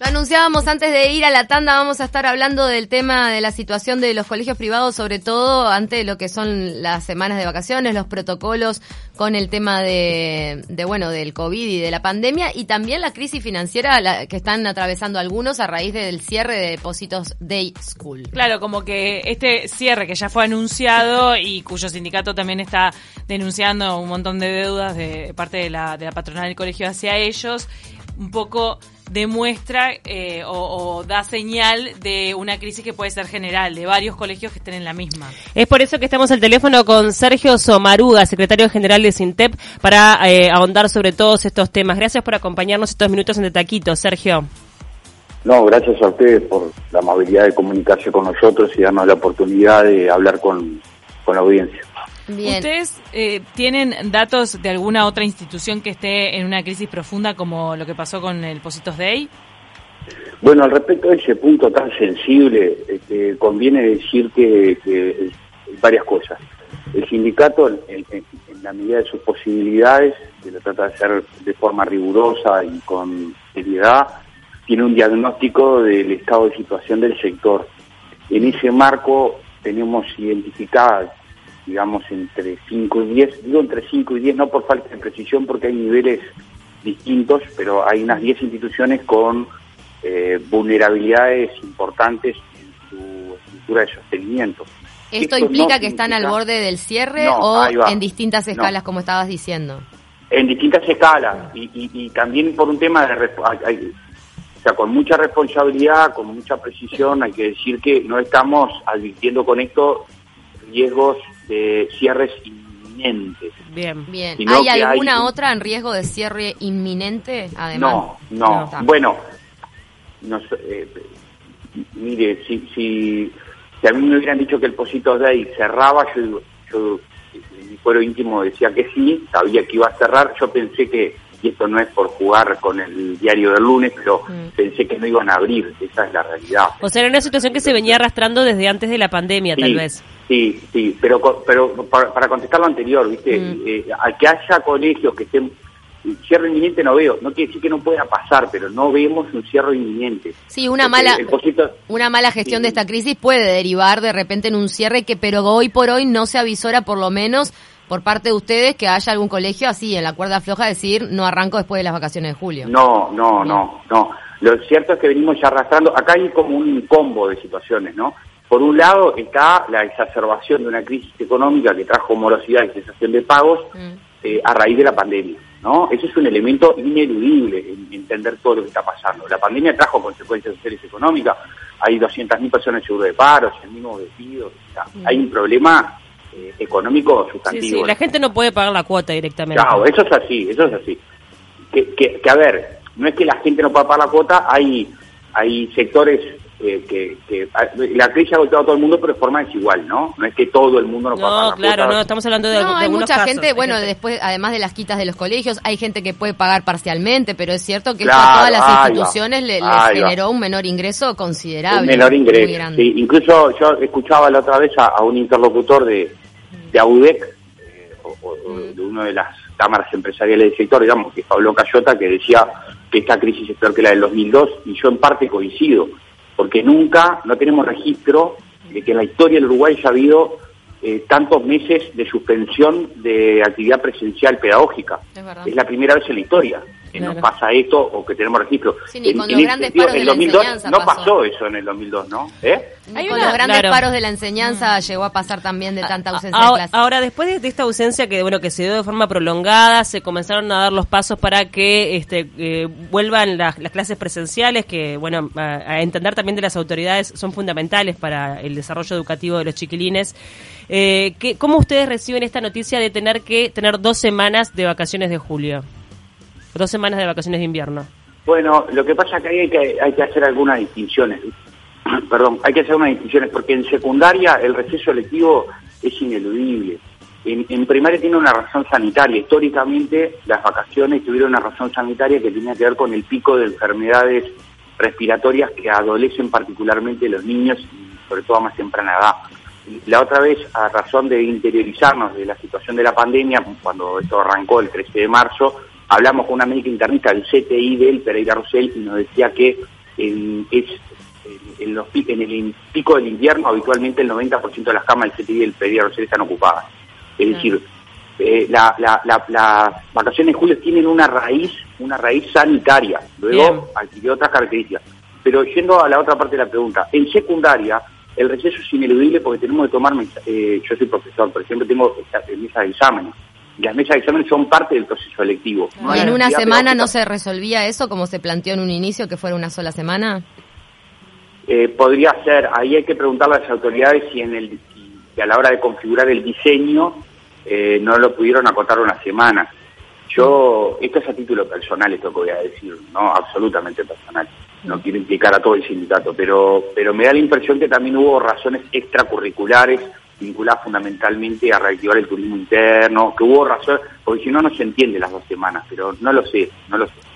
Lo anunciábamos antes de ir a la tanda, vamos a estar hablando del tema de la situación de los colegios privados, sobre todo ante lo que son las semanas de vacaciones, los protocolos con el tema de, de bueno, del COVID y de la pandemia y también la crisis financiera que están atravesando algunos a raíz del cierre de depósitos Day School. Claro, como que este cierre que ya fue anunciado y cuyo sindicato también está denunciando un montón de deudas de parte de la, de la patronal del colegio hacia ellos, un poco demuestra eh, o, da señal de una crisis que puede ser general, de varios colegios que estén en la misma. Es por eso que estamos al teléfono con Sergio Somaruga, secretario general de Sintep, para eh, ahondar sobre todos estos temas. Gracias por acompañarnos estos minutos en De Taquito, Sergio. No, gracias a ustedes por la amabilidad de comunicarse con nosotros y darnos la oportunidad de hablar con, con la audiencia. ¿Ustedes eh, tienen datos de alguna otra institución que esté en una crisis profunda como lo que pasó con el Positos Day? Bueno, al respecto de ese punto tan sensible, este, conviene decir que, varias cosas. El sindicato, en, la medida de sus posibilidades, que lo trata de hacer de forma rigurosa y con seriedad, tiene un diagnóstico del estado de situación del sector. En ese marco tenemos identificadas digamos, entre 5 y 10, digo entre 5 y 10, no por falta de precisión, porque hay niveles distintos, pero hay unas 10 instituciones con eh, vulnerabilidades importantes en su estructura de sostenimiento. ¿Esto, implica que están al borde del cierre o en distintas escalas, como estabas diciendo? En distintas escalas y, también por un tema de... o sea, con mucha responsabilidad, con mucha precisión, hay que decir que no estamos advirtiendo con esto riesgos de cierres inminentes. Bien, bien. ¿Hay alguna otra en riesgo de cierre inminente, además? No, no. bueno, eh, mire, si, si, a mí me hubieran dicho que el Posito Day cerraba, yo, yo en mi fuero íntimo decía que sí, sabía que iba a cerrar, yo pensé que y esto no es por jugar con el diario del lunes, pero mm. pensé que no iban a abrir, esa es la realidad. O sea, era una situación que se venía arrastrando desde antes de la pandemia, tal vez. Sí, sí, pero, pero para, contestar lo anterior, ¿viste? Mm. Eh, al que haya colegios que estén cierre inminente no veo, no quiere decir que no pueda pasar, pero no vemos un cierre inminente. Sí, una mala una mala gestión de esta crisis puede derivar de repente en un cierre que pero hoy por hoy no se avisora por lo menos por parte de ustedes que haya algún colegio así en la cuerda floja decir no arranco después de las vacaciones de julio. No, no, no, no. Lo cierto es que venimos ya arrastrando, acá hay como un combo de situaciones, ¿no? Por un lado está la exacerbación de una crisis económica que trajo morosidad y cesación de pagos mm. eh, a raíz de la pandemia, ¿no? Ese es un elemento ineludible en entender todo lo que está pasando. La pandemia trajo consecuencias sociales y económicas, hay 200.000 personas en seguro de paro, 100.000 despidos, mm. hay un problema eh, económico sustantivo. Sí, la gente no puede pagar la cuota directamente. Claro, eso es así, eso es así. Que, que, que, a ver, no es que la gente no pueda pagar la cuota, hay, hay sectores que, que, la crisis ha golpeado a todo el mundo, pero de forma desigual, ¿no? No es que todo el mundo no pueda pagar No, claro, no, estamos hablando de, no, hay mucha gente, bueno, después, además de las quitas de los colegios, hay gente que puede pagar parcialmente, pero es cierto que a todas las instituciones le, les generó un menor ingreso considerable. Un menor ingreso, sí. Incluso yo escuchaba la otra vez a un interlocutor de, de AUDEC, eh, o, de una de las cámaras empresariales del sector, digamos, que es Pablo Cayota, que decía que esta crisis es peor que la del 2002, y yo en parte coincido, porque nunca, no tenemos registro de que en la historia del Uruguay haya habido eh, tantos meses de suspensión de actividad presencial pedagógica. Es, la primera vez en la historia que nos pasa esto o que tenemos registro. Sí, en, con los grandes paros de la enseñanza no pasó. eso en el 2002, ¿no? ¿Eh? con los grandes paros de la enseñanza llegó a pasar también de tanta ausencia de clases. Ahora, después de esta ausencia que bueno que se dio de forma prolongada, se comenzaron a dar los pasos para que este, eh, vuelvan las, clases presenciales, que bueno, a, entender también de las autoridades son fundamentales para el desarrollo educativo de los chiquilines. Eh, ¿Cómo ustedes reciben esta noticia de tener que tener dos semanas de vacaciones de julio? Dos semanas de vacaciones de invierno. Bueno, lo que pasa es que hay que, hay que hacer algunas distinciones. Perdón, hay que hacer unas distinciones porque en secundaria el receso electivo es ineludible. En, en, primaria tiene una razón sanitaria. Históricamente las vacaciones tuvieron una razón sanitaria que tenía que ver con el pico de enfermedades respiratorias que adolecen particularmente los niños sobre todo a más temprana edad la otra vez, a razón de interiorizarnos de la situación de la pandemia, cuando esto arrancó el 13 de marzo, hablamos con una médica internista del CTI del Pereira Rosell y nos decía que en, es en, los, en el pico del invierno habitualmente el 90% de las camas del CTI del pediatra están ocupadas. Es decir, eh, la, la, las vacaciones de julio tienen una raíz, una raíz sanitaria, luego adquirió otras características. Pero yendo a la otra parte de la pregunta, en secundaria el receso es ineludible porque tenemos que tomar, eh, yo soy profesor, por ejemplo, tengo mesas de exámenes. Y las mesas de exámenes son parte del proceso electivo. ¿Y en una semana no se resolvía eso como se planteó en un inicio, que fuera una sola semana? Eh, podría ser, ahí hay que preguntarle a las autoridades si, en el, si a la hora de configurar el diseño eh, no lo pudieron acotar una semana. Yo, esto es a título personal, esto que voy a decir, no absolutamente personal, no quiero implicar a todo el sindicato, pero, pero me da la impresión que también hubo razones extracurriculares vinculadas fundamentalmente a reactivar el turismo interno, que hubo razones, porque si no, no se entiende las dos semanas, pero no lo sé, no lo sé.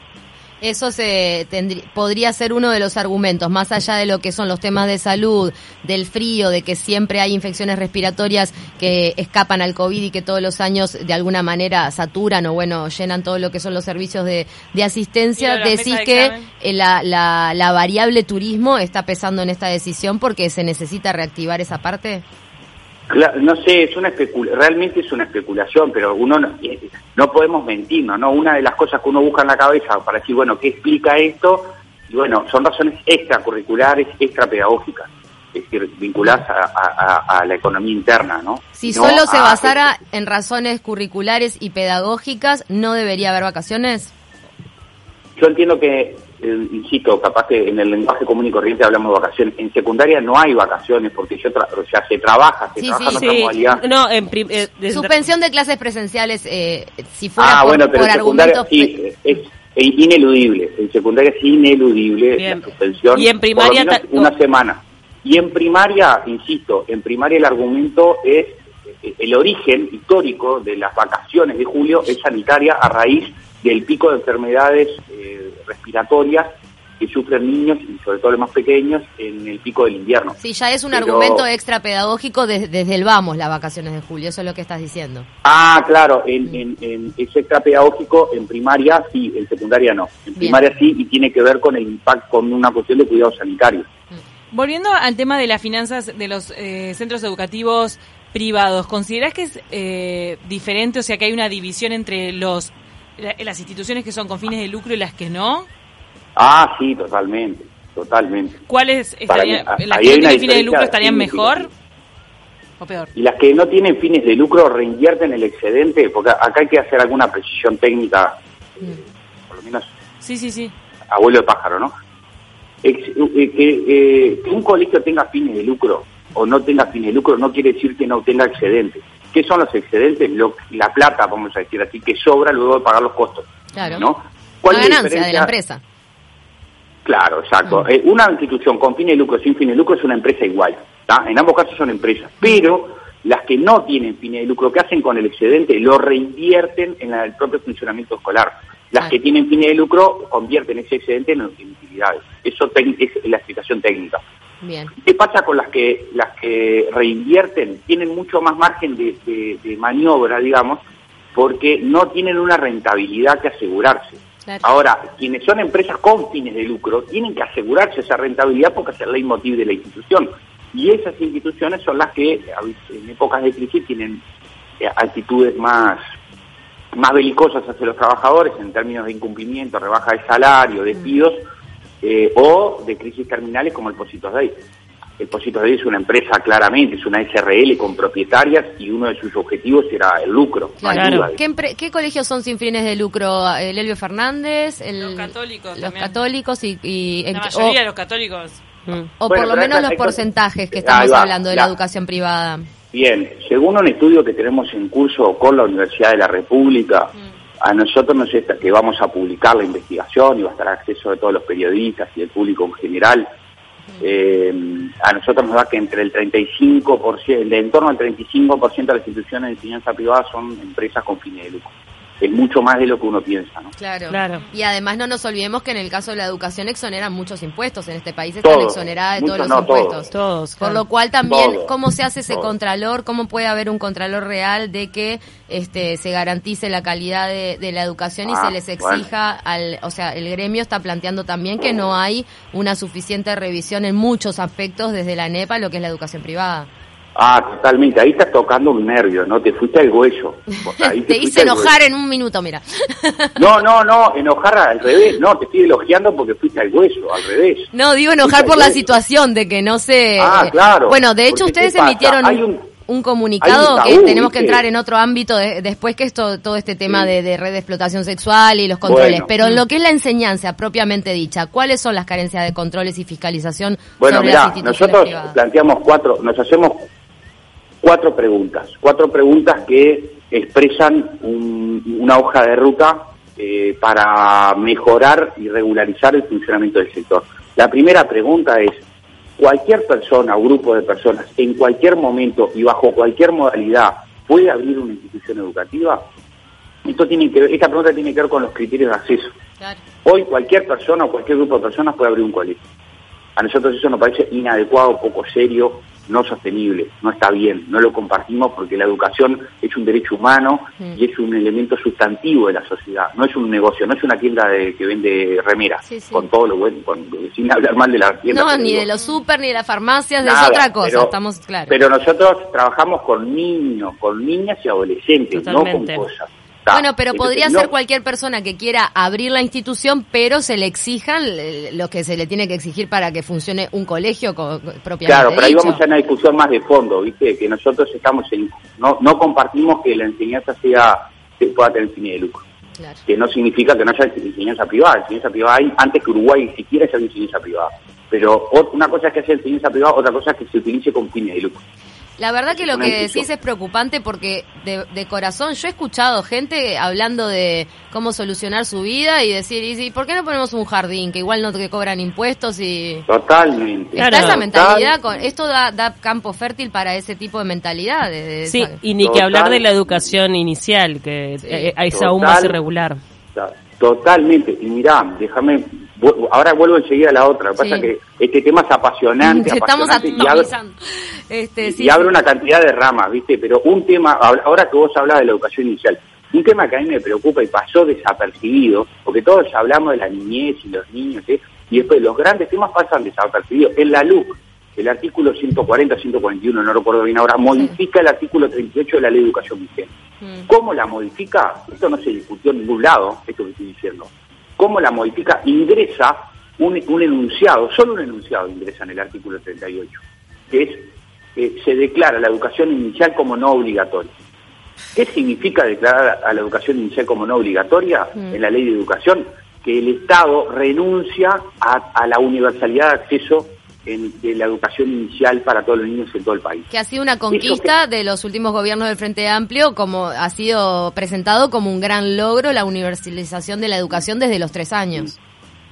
Eso se podría ser uno de los argumentos, más allá de lo que son los temas de salud, del frío, de que siempre hay infecciones respiratorias que escapan al COVID y que todos los años de alguna manera saturan o bueno, llenan todo lo que son los servicios de, asistencia. Decís que eh, la, la, la variable turismo está pesando en esta decisión porque se necesita reactivar esa parte no sé, es una realmente es una especulación, pero uno no, eh, no podemos mentirnos, ¿no? Una de las cosas que uno busca en la cabeza para decir, bueno, ¿qué explica esto? Y bueno, son razones extracurriculares, extrapedagógicas, es decir, vinculadas a, la economía interna, ¿no? Si solo se basara en razones curriculares y pedagógicas, ¿no debería haber vacaciones? Yo entiendo que eh, insisto, capaz que en el lenguaje común y corriente hablamos de vacaciones. En secundaria no hay vacaciones porque yo o sea, se trabaja, se trabaja en modalidad. No, en eh, Suspensión de clases presenciales, eh, si fuera ah, por, bueno, pero argumentos... Sí, es, ineludible. En secundaria es ineludible la suspensión. Y en primaria... una semana. Y en primaria, insisto, en primaria el argumento es el origen histórico de las vacaciones de julio es sanitaria a raíz del pico de enfermedades eh, respiratorias que sufren niños y sobre todo los más pequeños en el pico del invierno. Sí, ya es un argumento extra pedagógico desde el vamos las vacaciones de julio, eso es lo que estás diciendo. Ah, claro, en, en, es extra pedagógico en primaria sí, en secundaria no. En primaria sí y tiene que ver con el impacto, con una cuestión de cuidado sanitario. Mm. Volviendo al tema de las finanzas de los eh, centros educativos privados, ¿considerás que es eh, diferente, o sea, que hay una división entre los las instituciones que son con fines de lucro y las que no? Ah, sí, totalmente, totalmente. ¿Cuáles estarían, las que no tienen fines de lucro estarían mejor o peor? Y las que no tienen fines de lucro reinvierten el excedente, porque acá hay que hacer alguna precisión técnica, mm. por lo menos. Sí, sí, sí. Abuelo de pájaro, ¿no? Eh, eh, que un colegio tenga fines de lucro o no tenga fines de lucro no quiere decir que no tenga excedente. ¿Qué son los excedentes? la plata, vamos a decir así, que sobra luego de pagar los costos. Claro. ¿no? ¿Cuál la ganancia de la empresa. Claro, exacto. Mm. Eh, una institución con fines de lucro sin fines de lucro es una empresa igual. En ambos casos son empresas. Pero las que no tienen fines de lucro, ¿qué hacen con el excedente? Lo reinvierten en el propio funcionamiento escolar. Las que tienen fines de lucro convierten ese excedente en utilidades. Eso es la explicación técnica. ¿Qué pasa con las que las que reinvierten? Tienen mucho más margen de, maniobra, digamos, porque no tienen una rentabilidad que asegurarse. Ahora, quienes son empresas con fines de lucro tienen que asegurarse esa rentabilidad porque es el leitmotiv de la institución. Y esas instituciones son las que en épocas de crisis tienen eh, actitudes más, más belicosas hacia los trabajadores en términos de incumplimiento, rebaja de salario, despidos. Eh, o de crisis terminales como el Positos Day. El Positos Day es una empresa claramente, es una SRL con propietarias y uno de sus objetivos era el lucro. ¿Qué, colegios son sin fines de lucro? ¿El Elvio Fernández? los católicos. Los católicos y... la mayoría de los católicos. O por lo menos los porcentajes que estamos hablando de la, educación privada. Bien, según un estudio que tenemos en curso con la Universidad de la República, mm. A nosotros nos está que vamos a publicar la investigación y va a estar acceso de todos los periodistas y el público en general. Eh, a nosotros nos da que entre el 35%, de en torno al 35% de las instituciones de enseñanza privada son empresas con fines de lucro. Es mucho más de lo que uno piensa. ¿no? Claro. Claro. Y además no nos olvidemos que en el caso de la educación exoneran muchos impuestos. En este país están Todos. exoneradas de todos los no, todos. impuestos. Todos. Por claro. lo cual también, ¿cómo se hace ese contralor? ¿Cómo puede haber un contralor real de que este, se garantice la calidad de, de la educación y Ah, se les exija al, o sea, el gremio está planteando también que no hay una suficiente revisión en muchos aspectos desde la NEPA lo que es la educación privada. Ah, totalmente. Ahí estás tocando un nervio, ¿no? Te fuiste al hueso. Ahí Te hice enojar en un minuto, mira. No, no, no, enojar al revés. No, te estoy elogiando porque fuiste al hueso, al revés. No, digo enojar por la situación de que no se... Ah, claro. Bueno, de hecho ustedes emitieron Hay un, un- un comunicado que tenemos que entrar en otro ámbito de- después que esto todo este tema Sí. de, de red de explotación sexual y los controles. Bueno. Pero en lo que es la enseñanza propiamente dicha, ¿cuáles son las carencias de controles y fiscalización Bueno, mira, nosotros privadas? planteamos cuatro, nos hacemos cuatro preguntas, cuatro preguntas que expresan un- una hoja de ruta eh, para mejorar y regularizar el funcionamiento del sector. La primera pregunta es, ¿cualquier persona o grupo de personas en cualquier momento y bajo cualquier modalidad puede abrir una institución educativa? Esto tiene que ver- esta pregunta tiene que ver con los criterios de acceso. Claro. Hoy cualquier persona o cualquier grupo de personas puede abrir un colegio. A nosotros eso nos parece inadecuado, poco serio, no sostenible, no está bien, no lo compartimos porque la educación es un derecho humano Mm. y es un elemento sustantivo de la sociedad, no es un negocio, no es una tienda de- que vende remeras, Sí, sí. con todo lo bueno, con- sin hablar mal de la tienda. No, ni digo, de los super ni de las farmacias, es otra cosa, pero- estamos claros. Pero nosotros trabajamos con niños, con niñas y adolescentes, Totalmente. no con cosas. Está. Bueno, pero podría no- ser cualquier persona que quiera abrir la institución, pero se le exijan eh, lo que se le tiene que exigir para que funcione un colegio co- propiamente Claro, pero ahí dicho. vamos a una discusión más de fondo, ¿viste? Que nosotros estamos en, no, no compartimos que la enseñanza sea que pueda tener fines de lucro. Claro. Que no significa que no haya enseñanza privada. Enseñanza privada hay antes que Uruguay siquiera haya enseñanza privada. Pero una cosa es que haya enseñanza privada, otra cosa es que se utilice con fines de lucro. La verdad que lo que decís es preocupante porque de, de corazón yo he escuchado gente hablando de cómo solucionar su vida y decir, ¿y por qué no ponemos un jardín que igual no te cobran impuestos y... Totalmente. Está Claro. esa mentalidad, con, esto da, da campo fértil para ese tipo de mentalidad. de- Sí, esa- y ni que hablar de la educación inicial, que Sí. eh, es aún más Total. irregular. Ta- Totalmente. Y mirá, déjame, ahora vuelvo enseguida a la otra. Lo que pasa Sí. es que este tema es apasionante, Te estamos apasionante y abre-. Este, y, sí, y abre sí. una cantidad de ramas, ¿viste? Pero un tema, ahora que vos hablabas de la educación inicial, un tema que a mí me preocupa y pasó desapercibido, porque todos hablamos de la niñez y los niños, ¿eh? y después los grandes temas pasan desapercibidos. En la LUC, el artículo 140, 141, no recuerdo bien ahora, modifica el artículo 38 de la Ley de Educación Vigente. Mm. ¿Cómo la modifica? Esto no se discutió en ningún lado, esto que estoy diciendo. ¿Cómo la modifica? Ingresa un, un enunciado, solo un enunciado ingresa en el artículo 38, que es, eh, se declara la educación inicial como no obligatoria. ¿Qué significa declarar a la educación inicial como no obligatoria Mm. en la ley de educación? Que el Estado renuncia a, a la universalidad de acceso en- de la educación inicial para todos los niños en todo el país. Que ha sido una conquista de los últimos gobiernos del Frente Amplio, como ha sido presentado como un gran logro la universalización de la educación desde los tres años.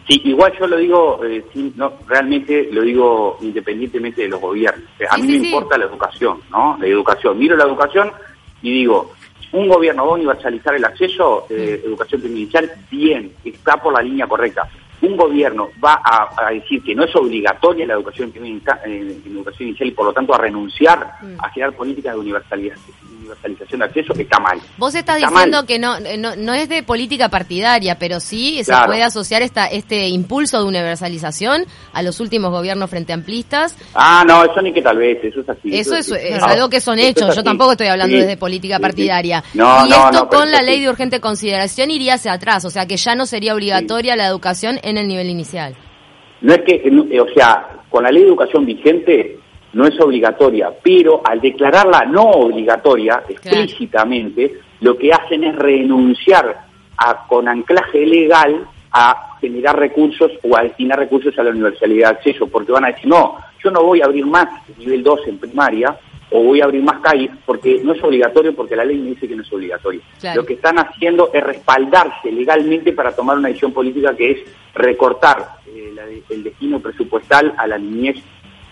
Sí, igual yo lo digo, eh, sin- no, realmente lo digo independientemente de los gobiernos. A Sí, mí sí, me sí. importa la educación, ¿no? La educación. Miro la educación y digo, un gobierno va a universalizar el acceso eh, educación inicial, bien, está por la línea correcta. Un gobierno va a, a decir que no es obligatoria la educación en, en educación inicial y por lo tanto a renunciar Mm. a generar políticas de universalidad- universalización de acceso, está mal. Vos estás Está diciendo mal. que no, no no es de política partidaria, pero sí se puede asociar esta este impulso de universalización a los últimos gobiernos frente amplistas. Ah, no, eso ni que tal vez, eso es así. Eso es, algo que son hechos. Yo tampoco estoy hablando Sí, desde política sí, sí. partidaria. No, y esto con la ley sí. de urgente consideración iría hacia atrás, o sea que ya no sería obligatoria la educación en el nivel inicial. No es que, no, eh, o sea, con la ley de educación vigente no es obligatoria, pero al declararla no obligatoria explícitamente, lo que hacen es renunciar a, con anclaje legal a generar recursos o a destinar recursos a la universalidad de acceso, porque van a decir, no, yo no voy a abrir más nivel 2 en primaria, o voy a abrir más CAI, porque no es obligatorio, porque la ley me dice que no es obligatorio. Claro. Lo que están haciendo es respaldarse legalmente para tomar una decisión política que es recortar eh, la de- el destino presupuestal a la niñez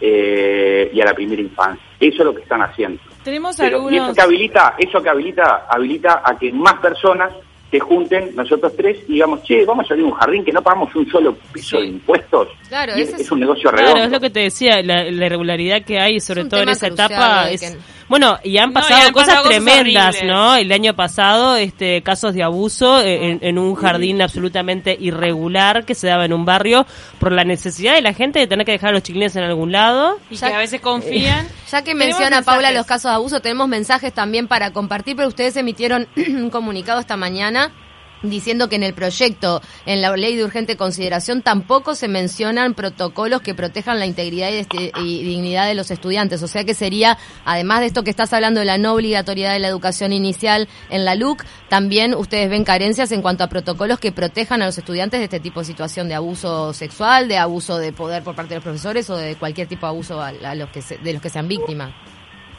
eh, y a la primera infancia. Eso es lo que están haciendo. Tenemos Pero- y eso algunos... que habilita, eso que habilita, habilita a que más personas se junten nosotros tres y digamos, che, vamos a abrir un jardín que no pagamos un solo piso de impuestos. Claro, y es, un negocio redondo. Claro, es lo que te decía, la, la irregularidad que hay, sobre todo en esa crucial, etapa. Es, que- bueno, y han No, y pasado han cosas pasado tremendas. ¿no? El año pasado, este, casos de abuso eh, en, en un jardín absolutamente irregular que se daba en un barrio por la necesidad de la gente de tener que dejar a los chiquilines en algún lado. Y Ya- que a veces confían. Ya que menciona Paula los casos de abuso, tenemos mensajes también para compartir, pero ustedes emitieron un comunicado esta mañana diciendo que en el proyecto, en la ley de urgente consideración, tampoco se mencionan protocolos que protejan la integridad y, dignidad de los estudiantes. O sea que sería, además de esto que estás hablando de la no obligatoriedad de la educación inicial en la LUC, también ustedes ven carencias en cuanto a protocolos que protejan a los estudiantes de este tipo de situación de abuso sexual, de abuso de poder por parte de los profesores o de cualquier tipo de abuso a, a los que se- de los que sean víctimas.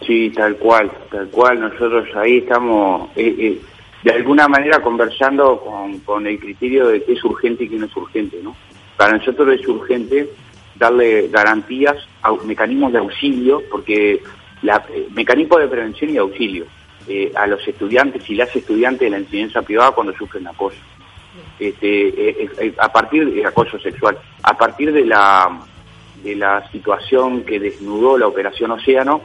Sí, tal cual, tal cual. Nosotros ahí estamos, eh, eh, de alguna manera, conversando con, con el criterio de qué es urgente y qué no es urgente, ¿no? Para nosotros es urgente darle garantías, au- mecanismos de auxilio, porque la, eh, mecanismos de prevención y auxilio eh, a los estudiantes y las estudiantes de la enseñanza privada cuando sufren acoso. Este, eh, eh, a partir de acoso sexual, a partir de la de la situación que desnudó la operación Océano,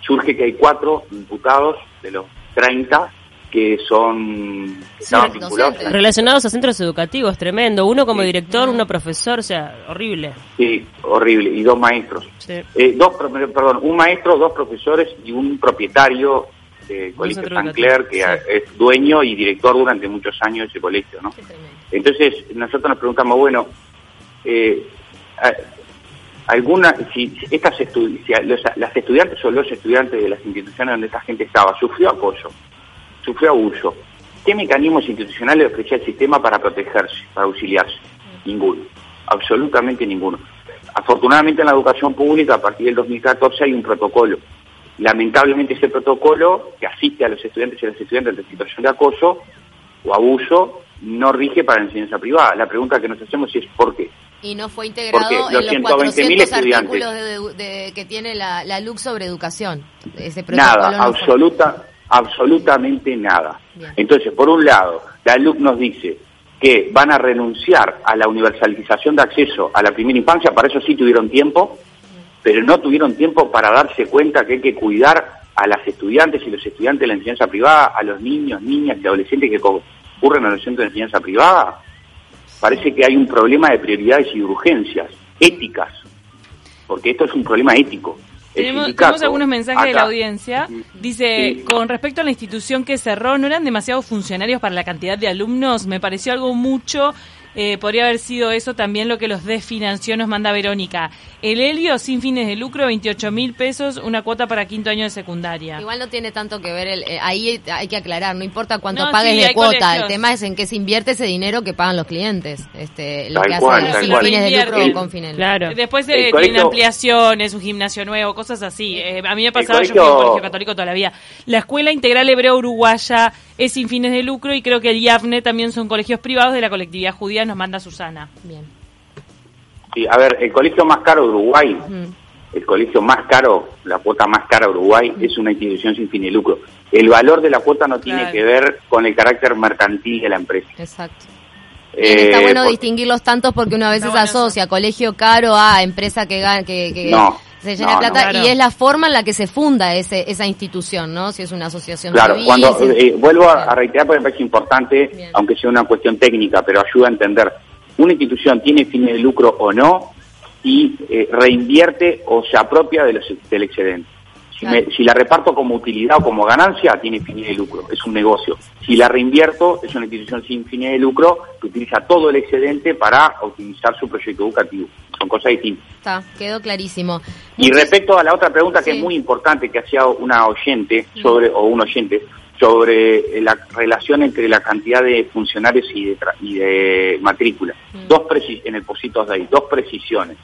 surge que hay cuatro imputados de los 30 que son que estaban Sí, vinculados a Relacionados a centros educativos, tremendo. Uno como Sí. director, uno profesor, o sea, horrible. Sí, horrible, y dos maestros. Sí. Eh, dos, perdón, un maestro, dos profesores y un propietario del colegio San Clair, que es dueño y director durante muchos años de ese colegio, ¿no? Entonces, nosotros nos preguntamos, bueno, eh, alguna, si estas estu- si a- los- las estudiantes o los estudiantes de las instituciones donde esta gente estaba sufrió acoso, sufrió abuso, ¿qué mecanismos institucionales ofrecía el sistema para protegerse, para auxiliarse? Ninguno, absolutamente ninguno. Afortunadamente en la educación pública, a partir del 2014 hay un protocolo. Lamentablemente ese protocolo que asiste a los estudiantes y a las estudiantes en situación de acoso o abuso no rige para la enseñanza privada. La pregunta que nos hacemos es ¿por qué? Y no fue integrado en los los 120.000 400 estudiantes. artículos de, de- que tiene la, la LUC sobre educación. Ese protocolo Nada, no fue. Absoluta, absolutamente nada. Bien. Entonces, por un lado, la LUC nos dice que van a renunciar a la universalización de acceso a la primera infancia, para eso sí tuvieron tiempo, pero no tuvieron tiempo para darse cuenta que hay que cuidar a las estudiantes y los estudiantes de la enseñanza privada, a los niños, niñas y adolescentes que concurren a los centros de enseñanza privada. Parece que hay un problema de prioridades y de urgencias éticas, porque esto es un problema ético. Tenemos, tenemos algunos mensajes de la audiencia. Dice, Sí. con respecto a la institución que cerró, ¿no eran demasiados funcionarios para la cantidad de alumnos? Me pareció algo mucho. Eh, podría haber sido eso también lo que los desfinanció, nos manda Verónica. El helio sin fines de lucro, 28 mil pesos, una cuota para quinto año de secundaria. Igual no tiene tanto que ver, el, eh, ahí hay que aclarar, no importa cuánto No, pagues sí, de cuota, colegios. el tema es en qué se invierte ese dinero que pagan los clientes, este, lo Tal que cual, hacen cual. fines de lucro con fines. Claro. Después eh, tienen colegio- ampliaciones, un gimnasio nuevo, cosas así. Eh, a mí me pasaba, yo colegio- fui a un colegio católico toda la vida. La Escuela Integral Hebrea Uruguaya es sin fines de lucro y creo que el IAFNE también son colegios privados de la colectividad judía, nos manda Susana. Bien. Sí, a ver, el colegio más caro de Uruguay, Mm. el colegio más caro, la cuota más cara de Uruguay, es una institución sin fin de lucro. El valor de la cuota no tiene que ver con el carácter mercantil de la empresa. Exacto. Bien, Eh, está bueno por- distinguir los tantos porque uno a veces bueno asocia colegio caro a empresa que gana, que, que No, se llena no, de plata no, claro. y es la forma en la que se funda ese, esa institución, ¿no? Si es una asociación Claro, civil, cuando si- eh, vuelvo a, a reiterar porque me parece importante, Bien. aunque sea una cuestión técnica, pero ayuda a entender, una institución tiene fines de lucro o no y eh, reinvierte o se apropia de los, del excedente. Si, me- Claro. si la reparto como utilidad o como ganancia, tiene fines de lucro, es un negocio. Si la reinvierto, es una institución sin fines de lucro que utiliza todo el excedente para optimizar su proyecto educativo. Son cosas distintas. Está, quedó clarísimo. Y respecto a la otra pregunta que Sí. es muy importante que hacía una oyente sobre o un oyente sobre eh, la relación entre la cantidad de funcionarios y de, tra- y de matrícula. Dos preci- en el Positos Day, dos precisiones.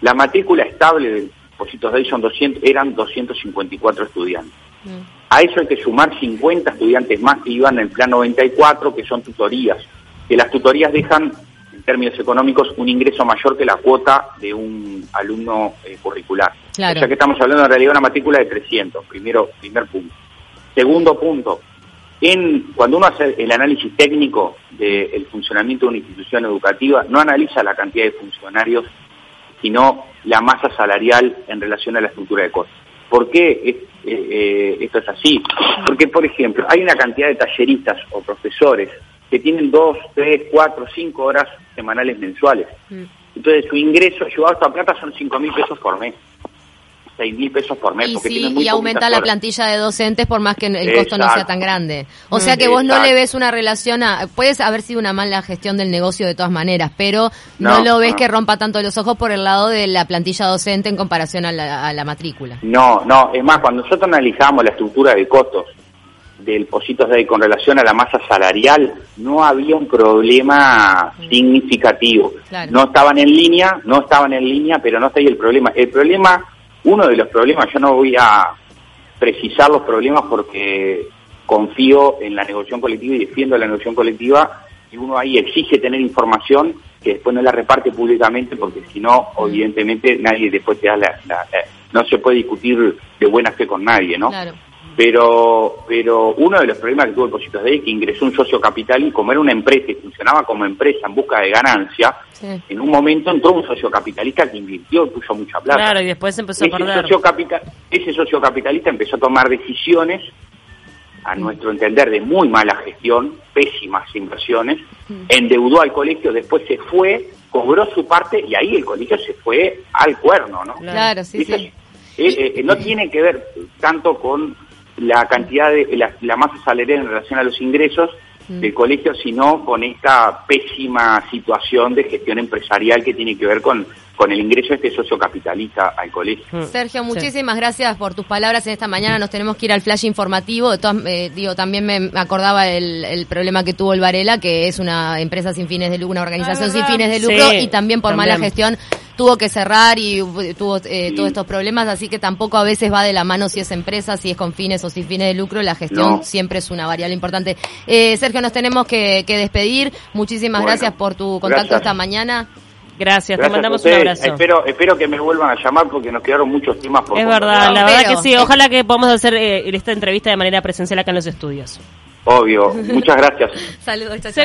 La matrícula estable del Positos Day son 200, eran 254 estudiantes. Mm. A eso hay que sumar 50 estudiantes más que iban en el plan 94, que son tutorías. Que las tutorías dejan, en términos económicos, un ingreso mayor que la cuota de un alumno eh, curricular. Claro. O sea que estamos hablando en realidad de una matrícula de 300, primero, primer punto. Segundo punto, en, cuando uno hace el análisis técnico del funcionamiento de una institución educativa, no analiza la cantidad de funcionarios, sino la masa salarial en relación a la estructura de costos. ¿Por qué eh, eh, esto es así? Porque, por ejemplo, hay una cantidad de talleristas o profesores que tienen dos, tres, cuatro, cinco horas semanales mensuales. Mm. Entonces su ingreso llevado a esta plata son cinco mil pesos por mes. 6 mil pesos por mes. Y, porque sí, y aumenta la plantilla de docentes por más que el costo no sea tan grande. O sea que vos no le ves una relación a... Puede haber sido una mala gestión del negocio de todas maneras, pero no, lo ves que rompa tanto los ojos por el lado de la plantilla docente en comparación a la, matrícula. No, no. Es más, cuando nosotros analizamos la estructura de costos del Positos de con relación a la masa salarial, no había un problema mm. significativo. No estaban en línea, no estaban en línea, pero no está ahí el problema. El problema uno de los problemas, yo no voy a precisar los problemas porque confío en la negociación colectiva y defiendo la negociación colectiva y uno ahí exige tener información que después no la reparte públicamente porque si no, evidentemente, nadie después te da la, no se puede discutir de buena fe con nadie, ¿no? Claro. Pero, pero uno de los problemas que tuvo el Positos de es que ingresó un socio capital y como era una empresa y funcionaba como empresa en busca de ganancia, en un momento entró un socio capitalista que invirtió y puso mucha plata. Claro, y después empezó ese a perder. Socio capital, ese socio capitalista empezó a tomar decisiones, a nuestro entender, de muy mala gestión, pésimas inversiones, endeudó al colegio, después se fue, cobró su parte y ahí el colegio se fue al cuerno, ¿no? Claro, sí, sí. Eh, eh, no tiene que ver tanto con la cantidad de la, masa salarial en relación a los ingresos mm. del colegio, sino con esta pésima situación de gestión empresarial que tiene que ver con, con el ingreso de este socio capitalista al colegio. Mm. Sergio, muchísimas gracias por tus palabras en esta mañana. Nos tenemos que ir al flash informativo. Eh, digo, también me acordaba el, problema que tuvo el Varela, que es una empresa sin fines de lucro, una organización ah, sin fines de lucro, y también por mala gestión tuvo que cerrar y tuvo eh, todos estos problemas, así que tampoco a veces va de la mano si es empresa, si es con fines o sin fines de lucro, la gestión siempre es una variable importante. Eh, Sergio, nos tenemos que, despedir. Muchísimas gracias por tu contacto esta mañana. Gracias, te mandamos un abrazo. Espero, espero que me vuelvan a llamar porque nos quedaron muchos temas por Es verdad, la verdad que sí. Ojalá que podamos hacer eh, esta entrevista de manera presencial acá en los estudios. Obvio. Muchas gracias. Saludos, Sergio.